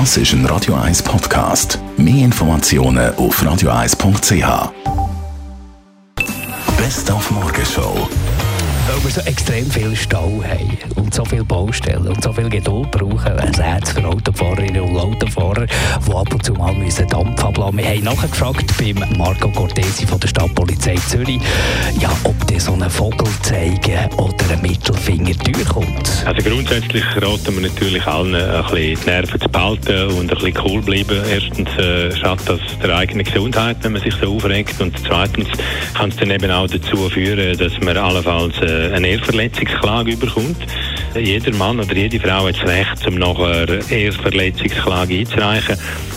Das ist ein Radio 1 Podcast. Mehr Informationen auf radio1.ch. Best auf Morgenshow weil wir so extrem viel Stau haben und so viele Baustellen und so viel Geduld brauchen, ein Herz für Autofahrerinnen und Autofahrer, die ab und zu mal müssen Dampf ablassen Wir haben nachgefragt beim Marco Cortesi von der Stadtpolizei Zürich, ja, ob der so einen Vogel zeigen oder ein Mittelfinger durchkommt. Also grundsätzlich raten wir natürlich allen, ein bisschen die Nerven zu behalten und ein bisschen cool bleiben. Erstens äh, schadet das der eigenen Gesundheit, wenn man sich so aufregt und zweitens kann es dann eben auch dazu führen, dass man allenfalls äh, eine Ehrverletzungsklage überkommt. Jeder Mann oder jede Frau hat das Recht, um nachher Ehrverletzungsklage einzureichen.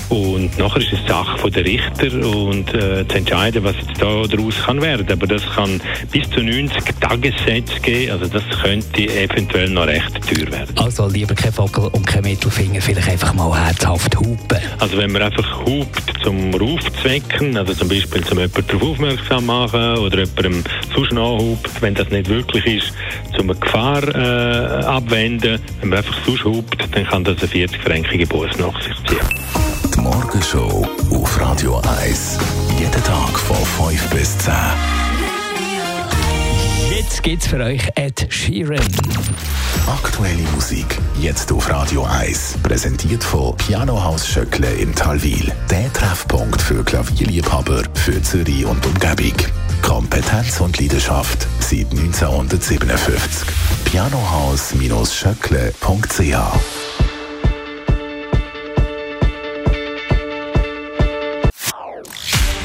Und nachher ist es Sache der Richter und äh, zu entscheiden, was jetzt da daraus kann werden. Aber das kann bis zu 90 Tagessätze geben. Also das könnte eventuell noch recht teuer werden. Also lieber kein Vogel und kein Mittelfinger, vielleicht einfach mal herzhaft hupen. Also wenn man einfach hupt zum Ruf zu wecken, also zum Beispiel zum jemanden darauf aufmerksam machen oder jemandem sonst nachhupt, wenn das nicht wirklich ist, zum eine Gefahr äh, abwenden, wenn man einfach sonst hupt, dann kann das eine 40-fränkige Buß nach sich ziehen. Die Morgenshow auf Radio 1. Jeden Tag von 5 bis 10. Jetzt gibt's für euch Ed Sheeran. Aktuelle Musik, jetzt auf Radio 1. Präsentiert von Pianohaus Schöckle im Talwil. Der Treffpunkt für Klavierliebhaber für Zürich und Umgebung. Kompetenz und Leidenschaft seit 1957. Pianohaus-schöckle.ch